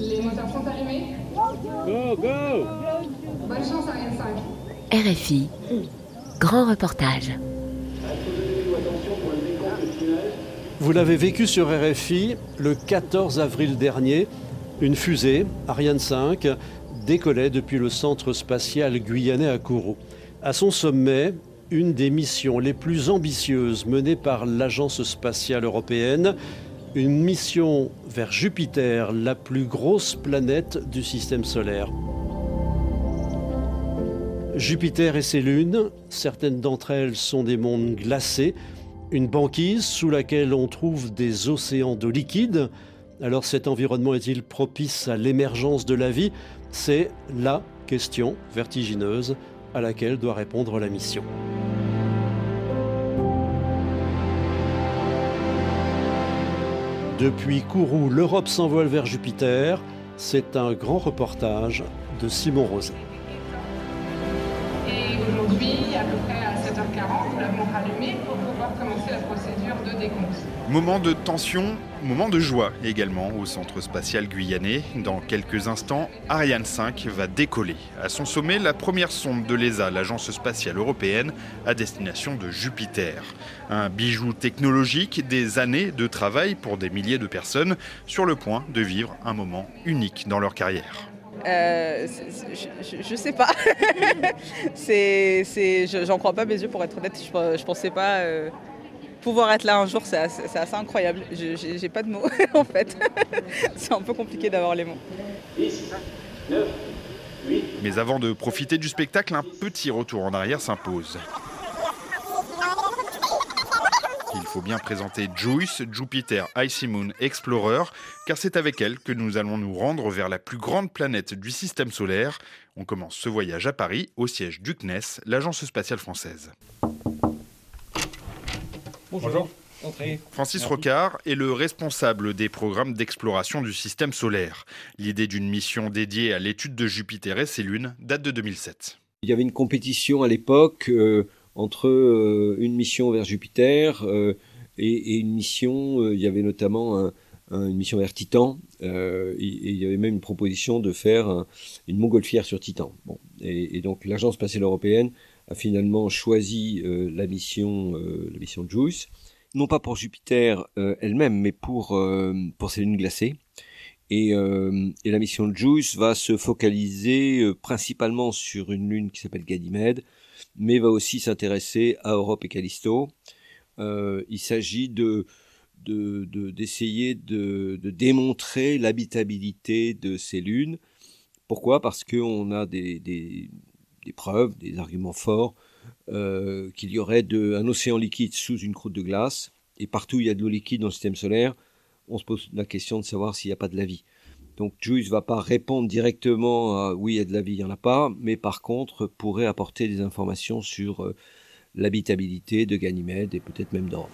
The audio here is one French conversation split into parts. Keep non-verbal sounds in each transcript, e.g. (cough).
Les moteurs sont allumés. Go, go Bonne chance, Ariane 5. RFI, grand reportage. Vous l'avez vécu sur RFI le 14 avril dernier. Une fusée, Ariane 5, décollait depuis le centre spatial guyanais à Kourou. À son sommet, une des missions les plus ambitieuses menées par l'Agence spatiale européenne, une mission vers Jupiter, la plus grosse planète du système solaire. Jupiter et ses lunes, certaines d'entre elles sont des mondes glacés, une banquise sous laquelle on trouve des océans de liquide. Alors cet environnement est-il propice à l'émergence de la vie? C'est la question vertigineuse à laquelle doit répondre la mission. Depuis Kourou, l'Europe s'envole vers Jupiter. C'est un grand reportage de Simon Roset. Et aujourd'hui, à peu près à 7h40, nous l'avons rallumé pour pouvoir commencer la procédure de décompte. Moment de tension, moment de joie également au centre spatial guyanais. Dans quelques instants, Ariane 5 va décoller. À son sommet, la première sonde de l'ESA, l'agence spatiale européenne, à destination de Jupiter. Un bijou technologique, des années de travail pour des milliers de personnes sur le point de vivre un moment unique dans leur carrière. Euh, je, je sais pas. (laughs) c'est, c'est, je- j'en crois pas mes yeux pour être honnête. Je, je pensais pas euh, pouvoir être là un jour. C'est assez, assez incroyable. J'ai pas de mots (laughs) en fait. c'est un peu compliqué d'avoir les mots. Mais avant de profiter du spectacle, un petit retour en arrière s'impose. Il faut bien présenter Juice, Jupiter Icy Moon Explorer, car c'est avec elle que nous allons nous rendre vers la plus grande planète du système solaire. On commence ce voyage à Paris, au siège du CNES, l'agence spatiale française. Bonjour. Entrez. Francis Rocard est le responsable des programmes d'exploration du système solaire. L'idée d'une mission dédiée à l'étude de Jupiter et ses lunes date de 2007. Il y avait une compétition à l'époque euh, entre euh, une mission vers Jupiter euh, et, et une mission, euh, il y avait notamment un- un- une mission vers Titan, euh, et, et il y avait même une proposition de faire un- une montgolfière sur Titan. Bon, et, et donc l'Agence spatiale européenne a finalement choisi euh, la mission, euh, la mission JUICE, non pas pour Jupiter euh, elle-même, mais pour, pour ses lunes glacées. Et, et la mission JUICE va se focaliser principalement sur une lune qui s'appelle Ganymède, mais va aussi s'intéresser à Europe et Callisto. Il s'agit de de- de- d'essayer de, de démontrer l'habitabilité de ces lunes. Pourquoi? Parce qu'on a des, des preuves, des arguments forts euh, qu'il y aurait un océan liquide sous une croûte de glace. Et partout il y a de l'eau liquide dans le système solaire, on se pose la question de savoir s'il n'y a pas de la vie. Donc Juice va pas répondre directement à oui, il y a de la vie, il n'y en a pas, mais par contre pourrait apporter des informations sur euh, l'habitabilité de Ganymède et peut-être même d'Europe.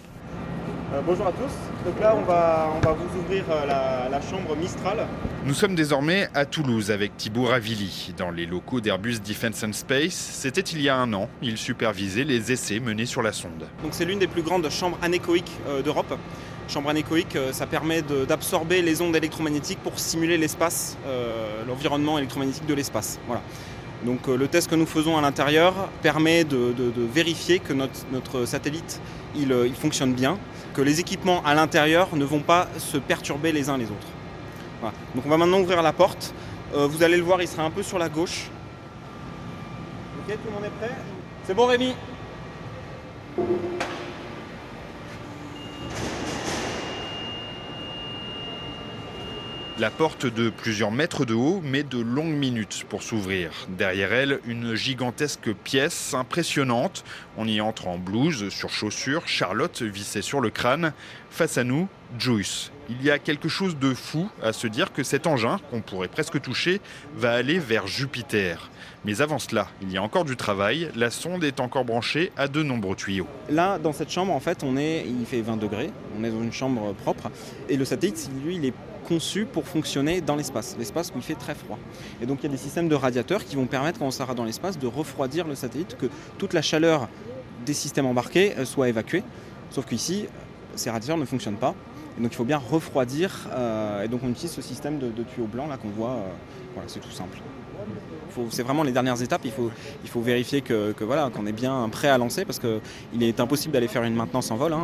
Euh, bonjour à tous. Donc là, on va, on va vous ouvrir euh, la, la chambre Mistral. Nous sommes désormais à Toulouse avec Thibaut Ravilli, dans les locaux d'Airbus Defence and Space. C'était il y a un an. Il supervisait les essais menés sur la sonde. Donc c'est l'une des plus grandes chambres anéchoïques euh, d'Europe. Chambre anéchoïque, ça permet d'absorber les ondes électromagnétiques pour simuler l'espace, l'environnement électromagnétique de l'espace. Voilà. Donc le test que nous faisons à l'intérieur permet de, de- de vérifier que notre, notre satellite il, il fonctionne bien, que les équipements à l'intérieur ne vont pas se perturber les uns les autres. Voilà. Donc on va maintenant ouvrir la porte. Euh, vous allez le voir, il sera un peu sur la gauche. Ok, tout le monde est prêt? C'est bon Rémi? La porte de plusieurs mètres de haut met de longues minutes pour s'ouvrir. Derrière elle, une gigantesque pièce impressionnante. On y entre en blouse, sur chaussures, Charlotte vissée sur le crâne. Face à nous, Joyce. Il y a quelque chose de fou à se dire que cet engin, qu'on pourrait presque toucher, va aller vers Jupiter. Mais avant cela, il y a encore du travail. La sonde est encore branchée à de nombreux tuyaux. Là, dans cette chambre, en fait, on est, il fait 20 degrés, on est dans une chambre propre, et le satellite, lui, il est conçu pour fonctionner dans l'espace, l'espace où il fait très froid. Et donc il y a des systèmes de radiateurs qui vont permettre, quand on sera dans l'espace, de refroidir le satellite, que toute la chaleur des systèmes embarqués euh, soit évacuée. Sauf qu'ici, ces radiateurs ne fonctionnent pas. Et donc il faut bien refroidir. et donc on utilise ce système de, de tuyaux blancs là qu'on voit. voilà, c'est tout simple c'est vraiment les dernières étapes. Il faut, vérifier voilà, qu'on est bien prêt à lancer parce qu'il est impossible d'aller faire une maintenance en vol. Hein.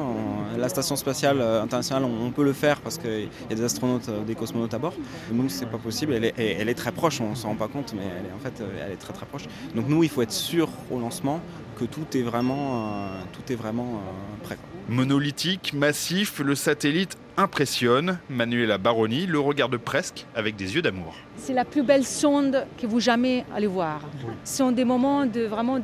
La station spatiale euh, internationale, on, peut le faire parce qu'il y a des astronautes, euh, des cosmonautes à bord. Nous, c'est pas possible. Elle est, elle est très proche. On s'en rend pas compte, mais elle est, en fait, euh, elle est très très proche. Donc nous, il faut être sûr au lancement que tout est vraiment, tout est vraiment prêt. Monolithique, massif, le satellite impressionne. Manuela Baroni le regarde presque avec des yeux d'amour. C'est la plus belle sonde que vous jamais allez voir. Ce sont des moments de vraiment,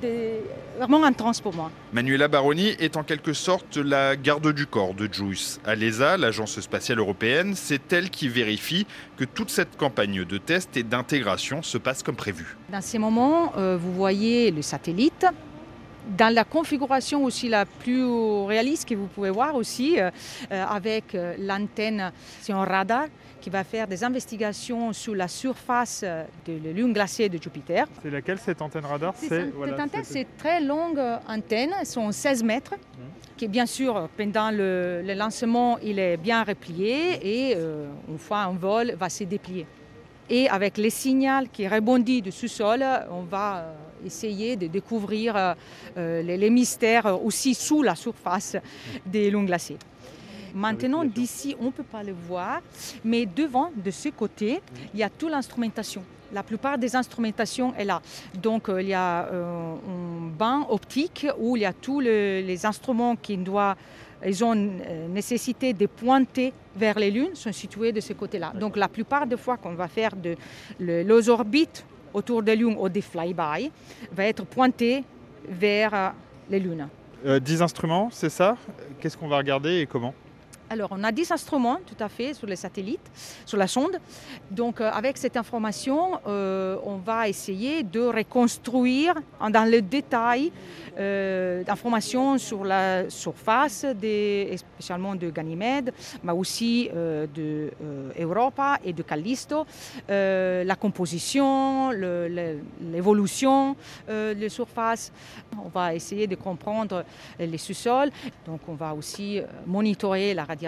vraiment intenses pour moi. Manuela Baroni est en quelque sorte la garde du corps de JUICE. À l'ESA, l'agence spatiale européenne, c'est elle qui vérifie que toute cette campagne de test et d'intégration se passe comme prévu. Dans ces moments, euh, vous voyez le satellite dans la configuration aussi la plus réaliste que vous pouvez voir aussi, euh, euh, avec euh, l'antenne sur un radar qui va faire des investigations sur la surface de la lune glacée de Jupiter. C'est laquelle cette antenne radar? Cette antenne, c'est très longue antenne, elles sont 16 mètres, mmh. qui bien sûr, pendant le, lancement, il est bien replié et une fois en vol, va se déplier. Et avec les signaux qui rebondissent du sous-sol, on va essayer de découvrir euh, euh, les, mystères aussi sous la surface des longs glaciers. Maintenant, d'ici, on ne peut pas le voir, mais devant, de ce côté, il y a toute l'instrumentation. La plupart des instrumentations est là. Donc, euh, il y a un banc optique où il y a tous les instruments qui doivent ils ont nécessité de pointer vers les lunes, sont situés de ce côté-là. Donc la plupart des fois qu'on va faire de, les orbites autour des lunes ou des flyby va être pointé vers euh, les lunes. 10 euh, instruments, c'est ça? Qu'est-ce qu'on va regarder et comment? Alors, on a 10 instruments, tout à fait, sur les satellites, sur la sonde. Donc, euh, avec cette information, on va essayer de reconstruire dans le détail euh, d'informations sur la surface, spécialement de Ganymède, mais aussi euh, de euh, Europa et de Callisto, la composition, l'évolution des surfaces. On va essayer de comprendre les sous-sols. Donc on va aussi monitorer la radiation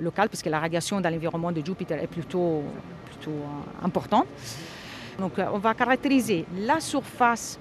locale, puisque la radiation dans l'environnement de Jupiter est plutôt, plutôt importante. Donc on va caractériser la surface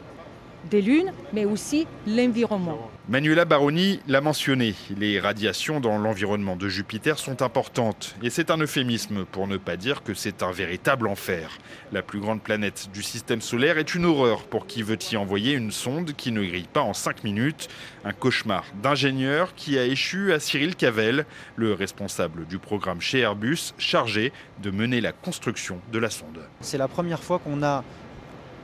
des lunes, mais aussi l'environnement. Manuela Baroni l'a mentionné, les radiations dans l'environnement de Jupiter sont importantes, et c'est un euphémisme pour ne pas dire que c'est un véritable enfer. La plus grande planète du système solaire est une horreur pour qui veut y envoyer une sonde qui ne grille pas en 5 minutes, un cauchemar d'ingénieur qui a échu à Cyril Cavel, le responsable du programme chez Airbus, chargé de mener la construction de la sonde. C'est la première fois qu'on a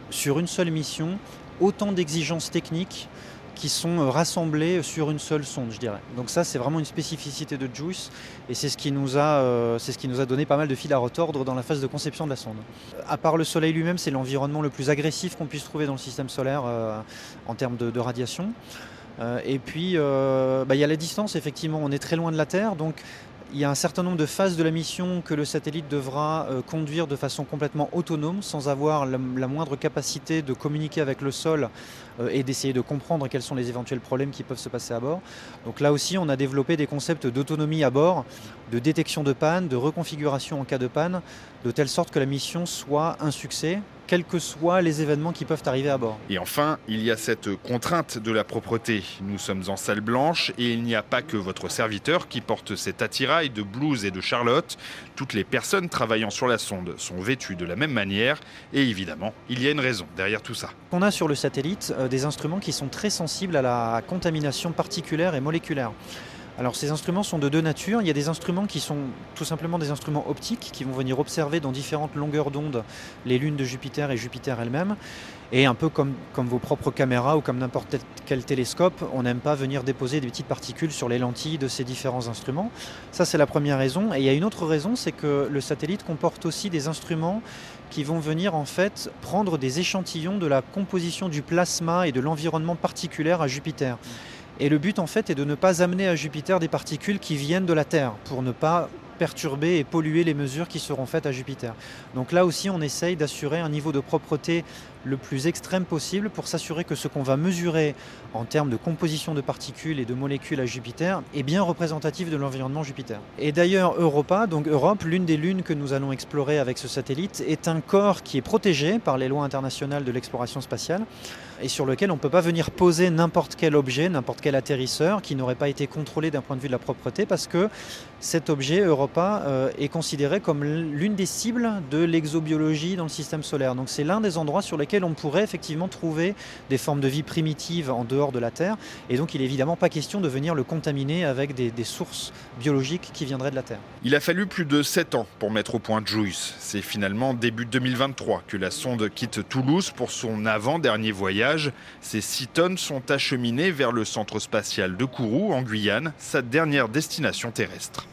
sur une seule mission autant d'exigences techniques qui sont euh, rassemblées sur une seule sonde, je dirais. Donc ça, c'est vraiment une spécificité de JUICE et c'est ce, qui nous a, euh, c'est ce qui nous a donné pas mal de fil à retordre dans la phase de conception de la sonde. À part le Soleil lui-même, c'est l'environnement le plus agressif qu'on puisse trouver dans le système solaire euh, en termes de, radiation. et puis, bah, il y a la distance, effectivement, on est très loin de la Terre, donc il y a un certain nombre de phases de la mission que le satellite devra euh, conduire de façon complètement autonome, sans avoir la, moindre capacité de communiquer avec le sol euh, et d'essayer de comprendre quels sont les éventuels problèmes qui peuvent se passer à bord. Donc là aussi, on a développé des concepts d'autonomie à bord, de détection de panne, de reconfiguration en cas de panne, de telle sorte que la mission soit un succès quels que soient les événements qui peuvent arriver à bord. Et enfin, il y a cette contrainte de la propreté. Nous sommes en salle blanche et il n'y a pas que votre serviteur qui porte cet attirail de blues et de Charlotte. Toutes les personnes travaillant sur la sonde sont vêtues de la même manière et évidemment, il y a une raison derrière tout ça. On a sur le satellite euh, des instruments qui sont très sensibles à la contamination particulaire et moléculaire. Alors ces instruments sont de deux natures. Il y a des instruments qui sont tout simplement des instruments optiques qui vont venir observer dans différentes longueurs d'onde les lunes de Jupiter et Jupiter elle-même. Et un peu comme, vos propres caméras ou comme n'importe quel télescope, on n'aime pas venir déposer des petites particules sur les lentilles de ces différents instruments. Ça c'est la première raison. Et il y a une autre raison, c'est que le satellite comporte aussi des instruments qui vont venir en fait prendre des échantillons de la composition du plasma et de l'environnement particulier à Jupiter. Et le but en fait est de ne pas amener à Jupiter des particules qui viennent de la Terre pour ne pas perturber et polluer les mesures qui seront faites à Jupiter. Donc là aussi, on essaye d'assurer un niveau de propreté le plus extrême possible pour s'assurer que ce qu'on va mesurer en termes de composition de particules et de molécules à Jupiter est bien représentatif de l'environnement Jupiter. Et d'ailleurs, Europa, donc Europe, l'une des lunes que nous allons explorer avec ce satellite, est un corps qui est protégé par les lois internationales de l'exploration spatiale et sur lequel on ne peut pas venir poser n'importe quel objet, n'importe quel atterrisseur qui n'aurait pas été contrôlé d'un point de vue de la propreté parce que cet objet, Europa, euh, est considéré comme l'une des cibles de l'exobiologie dans le système solaire. Donc c'est l'un des endroits sur lesquels on pourrait effectivement trouver des formes de vie primitives en dehors de la Terre. Et donc il n'est évidemment pas question de venir le contaminer avec des, des sources biologiques qui viendraient de la Terre. Il a fallu plus de 7 ans pour mettre au point JUICE. C'est finalement début 2023 que la sonde quitte Toulouse pour son avant-dernier voyage. Ces 6 tonnes sont acheminées vers le centre spatial de Kourou en Guyane, sa dernière destination terrestre.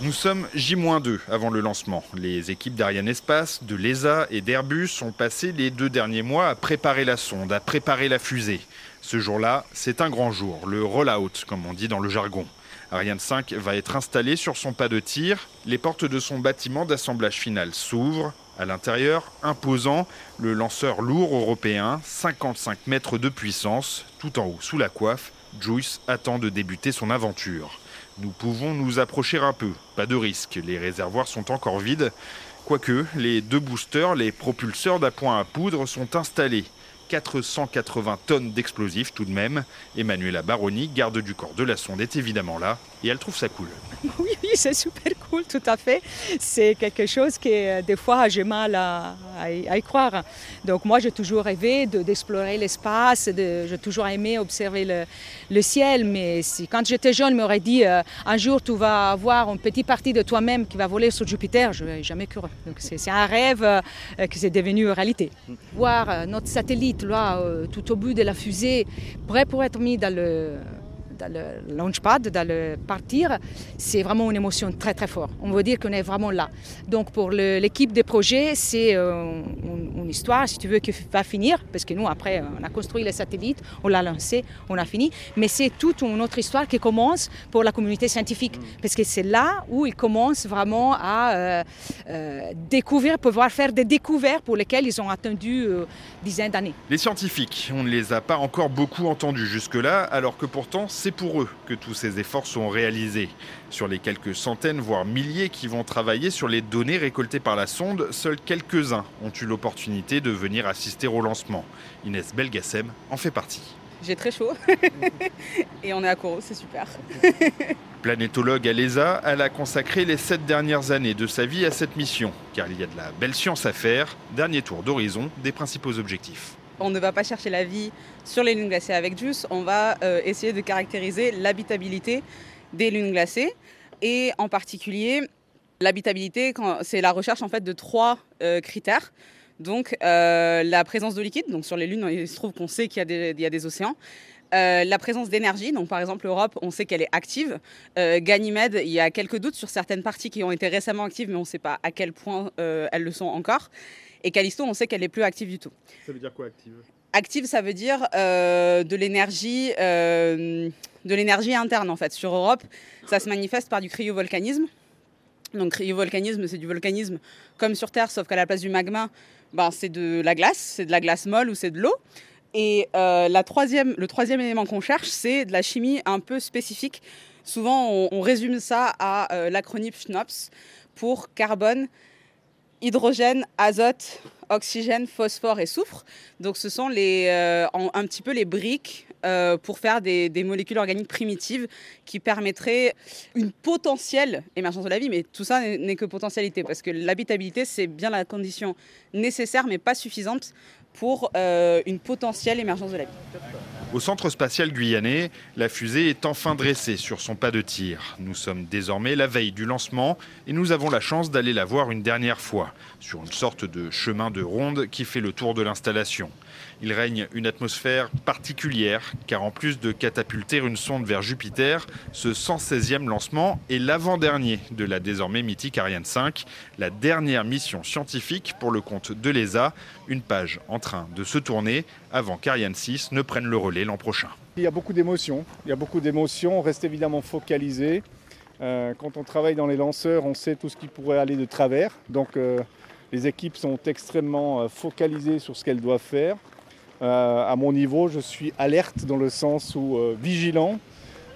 Nous sommes J-2 avant le lancement. Les équipes d'Ariane Espace, de l'ESA et d'Airbus ont passé les deux derniers mois à préparer la sonde, à préparer la fusée. Ce jour-là, c'est un grand jour, le roll-out, comme on dit dans le jargon. Ariane 5 va être installée sur son pas de tir. Les portes de son bâtiment d'assemblage final s'ouvrent. À l'intérieur, imposant, le lanceur lourd européen, 55 mètres de puissance, tout en haut sous la coiffe, Juice attend de débuter son aventure. Nous pouvons nous approcher un peu, pas de risque, les réservoirs sont encore vides. Quoique, les deux boosters, les propulseurs d'appoint à poudre sont installés. 480 tonnes d'explosifs tout de même. Emmanuela Baroni, garde du corps de la sonde, est évidemment là et elle trouve ça cool. (laughs) Oui, c'est super cool, tout à fait. C'est quelque chose que euh, des fois j'ai mal à, y croire. Donc moi j'ai toujours rêvé d'explorer l'espace, j'ai toujours aimé observer le, ciel, mais si, quand j'étais jeune, m'aurait dit euh, un jour tu vas avoir une petite partie de toi-même qui va voler sur Jupiter, je n'ai jamais cru. Donc c'est un rêve euh, qui s'est devenu réalité. Voir notre satellite là, tout au bout de la fusée, prêt pour être mis dans le dans le launchpad, dans le partir, c'est vraiment une émotion très très forte. On veut dire qu'on est vraiment là. Donc pour l'équipe des projets, c'est euh, une, histoire, si tu veux, qui va finir, parce que nous, après, on a construit les satellites, on l'a lancé, on a fini, mais c'est toute une autre histoire qui commence pour la communauté scientifique, parce que c'est là où ils commencent vraiment à euh, euh, découvrir, pouvoir faire des découvertes pour lesquelles ils ont attendu dizaines d'années. Les scientifiques, on ne les a pas encore beaucoup entendus jusque-là, alors que pourtant, c'est pour eux que tous ces efforts sont réalisés. Sur les quelques centaines, voire milliers qui vont travailler sur les données récoltées par la sonde, seuls quelques-uns ont eu l'opportunité de venir assister au lancement. Inès Belgacem en fait partie. J'ai très chaud (laughs) et on est à Coro, c'est super. (laughs) Planétologue à l'ESA, elle a consacré les sept dernières années de sa vie à cette mission, car il y a de la belle science à faire. Dernier tour d'horizon des principaux objectifs on ne va pas chercher la vie sur les lunes glacées avec JUICE, on va euh, essayer de caractériser l'habitabilité des lunes glacées et en particulier l'habitabilité, c'est la recherche en fait de trois euh, critères. Donc euh, la présence de liquide, donc sur les lunes il se trouve qu'on sait qu'il y, a des océans. la présence d'énergie, donc par exemple l'Europe, on sait qu'elle est active. Ganymède, il y a quelques doutes sur certaines parties qui ont été récemment actives, mais on ne sait pas à quel point elles le sont encore. Et Callisto, on sait qu'elle est plus active du tout. Ça veut dire quoi active? Active, ça veut dire euh, de l'énergie, euh, de l'énergie interne en fait. Sur Europe, ça se manifeste par du cryovolcanisme. Donc cryovolcanisme, c'est du volcanisme comme sur Terre, sauf qu'à la place du magma, ben, c'est de la glace, c'est de la glace molle ou c'est de l'eau. Et euh, la troisième, le troisième élément qu'on cherche, c'est de la chimie un peu spécifique. Souvent, on, on résume ça à l'acronyme FNOPS pour carbone, hydrogène, azote, oxygène, phosphore et soufre. Donc ce sont les, euh, un petit peu les briques euh, pour faire des, molécules organiques primitives qui permettraient une potentielle émergence de la vie. Mais tout ça n'est que potentialité parce que l'habitabilité, c'est bien la condition nécessaire mais pas suffisante pour euh, une potentielle émergence de la vie. Au centre spatial guyanais, la fusée est enfin dressée sur son pas de tir. Nous sommes désormais la veille du lancement et nous avons la chance d'aller la voir une dernière fois, sur une sorte de chemin de ronde qui fait le tour de l'installation. Il règne une atmosphère particulière, car en plus de catapulter une sonde vers Jupiter, ce 116e lancement est l'avant-dernier de la désormais mythique Ariane 5, la dernière mission scientifique pour le compte de l'ESA, une page en train de se tourner avant qu'Ariane 6 ne prenne le relais l'an prochain. Il y a beaucoup d'émotions, il y a beaucoup d'émotions, on reste évidemment focalisé. Euh, quand on travaille dans les lanceurs, on sait tout ce qui pourrait aller de travers. Donc euh, les équipes sont extrêmement focalisées sur ce qu'elles doivent faire. À mon niveau, je suis alerte dans le sens où vigilant.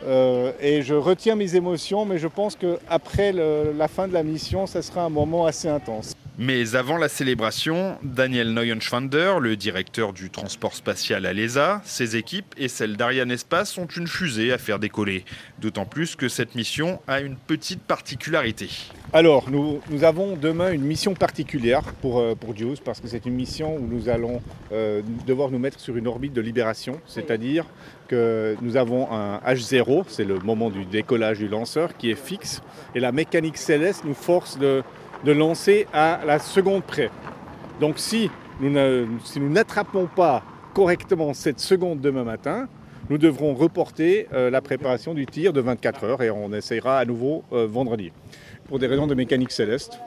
et je retiens mes émotions, mais je pense qu'après la fin de la mission, ça sera un moment assez intense. Mais avant la célébration, Daniel Neuenschwander, le directeur du transport spatial à l'ESA, ses équipes et celles d'Ariane Espace ont une fusée à faire décoller. D'autant plus que cette mission a une petite particularité. Alors, nous, avons demain une mission particulière pour, euh, pour JUICE parce que c'est une mission où nous allons euh, devoir nous mettre sur une orbite de libération, c'est-à-dire que nous avons un H0, c'est le moment du décollage du lanceur, qui est fixe, et la mécanique céleste nous force de de lancer à la seconde près. Donc si nous n'attrapons pas correctement cette seconde demain matin, nous devrons reporter euh, la préparation du tir de 24 heures et on essayera à nouveau euh, vendredi. Pour des raisons de mécanique céleste,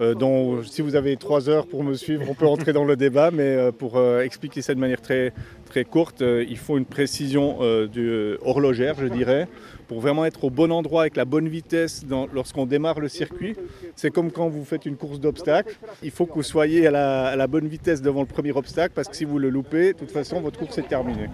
euh, dont si vous avez trois heures pour me suivre, on peut rentrer dans le débat, mais pour expliquer ça de manière très, très courte, il faut une précision horlogère, je dirais, pour vraiment être au bon endroit avec la bonne vitesse lorsqu'on démarre le circuit. C'est comme quand vous faites une course d'obstacles. Il faut que vous soyez à la, bonne vitesse devant le premier obstacle parce que si vous le loupez, de toute façon, votre course est terminée.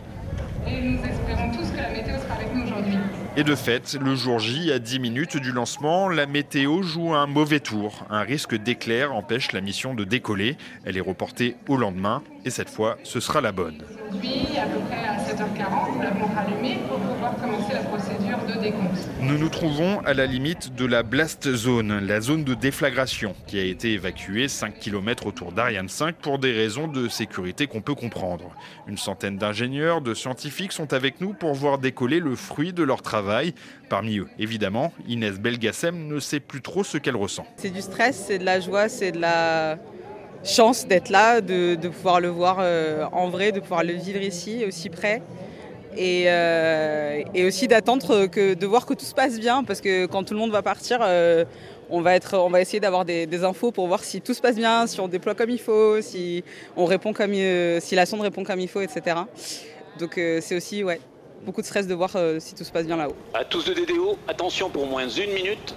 Et de fait, le jour J, à 10 minutes du lancement, la météo joue un mauvais tour. Un risque d'éclair empêche la mission de décoller. Elle est reportée au lendemain et cette fois, ce sera la bonne. Aujourd'hui, à peu près à 7h40, nous l'avons rallumé pour pouvoir commencer la procédure décompte. Nous nous trouvons à la limite de la blast zone, la zone de déflagration, qui a été évacuée 5 km autour d'Ariane 5 pour des raisons de sécurité qu'on peut comprendre. Une centaine d'ingénieurs, de scientifiques sont avec nous pour voir décoller le fruit de leur travail Parmi eux, évidemment, Inès Belgassem ne sait plus trop ce qu'elle ressent. C'est du stress, c'est de la joie, c'est de la chance d'être là, de, pouvoir le voir euh, en vrai, de pouvoir le vivre ici, aussi près. Et, euh, aussi d'attendre que de voir que tout se passe bien parce que quand tout le monde va partir euh, on va être on va essayer d'avoir des, infos pour voir si tout se passe bien si on déploie comme il faut si on répond comme si la sonde répond comme il faut etc donc c'est aussi ouais beaucoup de stress de voir euh, si tout se passe bien là-haut. À tous de DDO, attention pour moins une minute.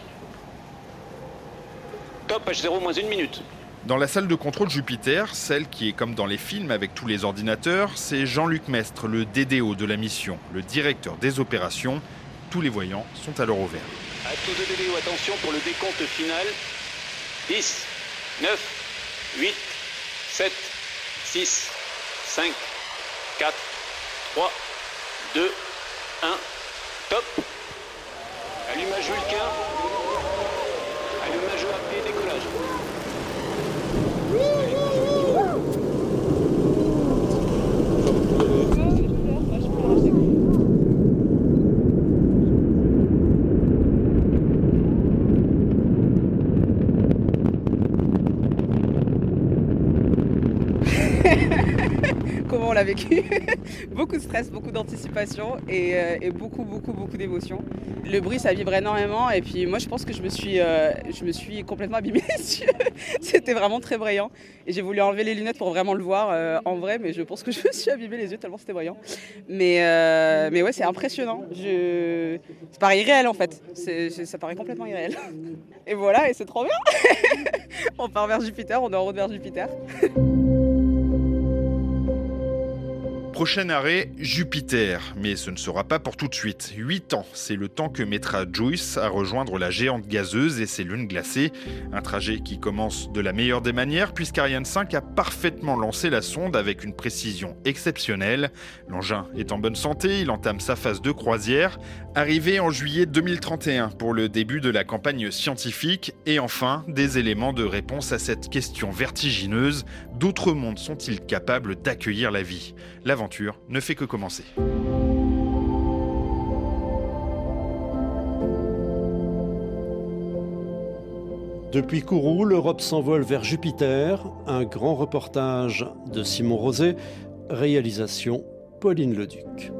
Top H0 moins une minute. Dans la salle de contrôle Jupiter, celle qui est comme dans les films avec tous les ordinateurs, c'est Jean-Luc Mestre, le DDO de la mission, le directeur des opérations. Tous les voyants sont l'heure au vert. Tous de DDO, attention pour le décompte final. 10, 9, 8, 7, 6, 5, 4, 3, 2, 1, top. Allumage Vulcain. Allumage rapide, décollage. comment on l'a vécu. (laughs) beaucoup de stress, beaucoup d'anticipation euh, et, beaucoup, beaucoup, beaucoup d'émotions. Le bruit, ça vibre énormément et puis moi, je pense que je me suis, euh, je me suis complètement abîmé les (laughs) yeux. C'était vraiment très brillant et j'ai voulu enlever les lunettes pour vraiment le voir euh, en vrai, mais je pense que je me suis abîmé les yeux tellement c'était brillant. Mais, mais ouais, c'est impressionnant. Je... Ça paraît irréel en fait. Ça paraît complètement irréel. Et voilà, et c'est trop bien. (laughs) on part vers Jupiter, on est en route vers Jupiter. Prochain arrêt, Jupiter, mais ce ne sera pas pour tout de suite. 8 ans, c'est le temps que mettra Joyce à rejoindre la géante gazeuse et ses lunes glacées. Un trajet qui commence de la meilleure des manières puisqu'Ariane 5 a parfaitement lancé la sonde avec une précision exceptionnelle. L'engin est en bonne santé, il entame sa phase de croisière, arrivé en juillet 2031 pour le début de la campagne scientifique et enfin des éléments de réponse à cette question vertigineuse, d'autres mondes sont-ils capables d'accueillir la vie? Ne fait que commencer. Depuis Kourou, l'Europe s'envole vers Jupiter. Un grand reportage de Simon Rosé, réalisation Pauline Leduc.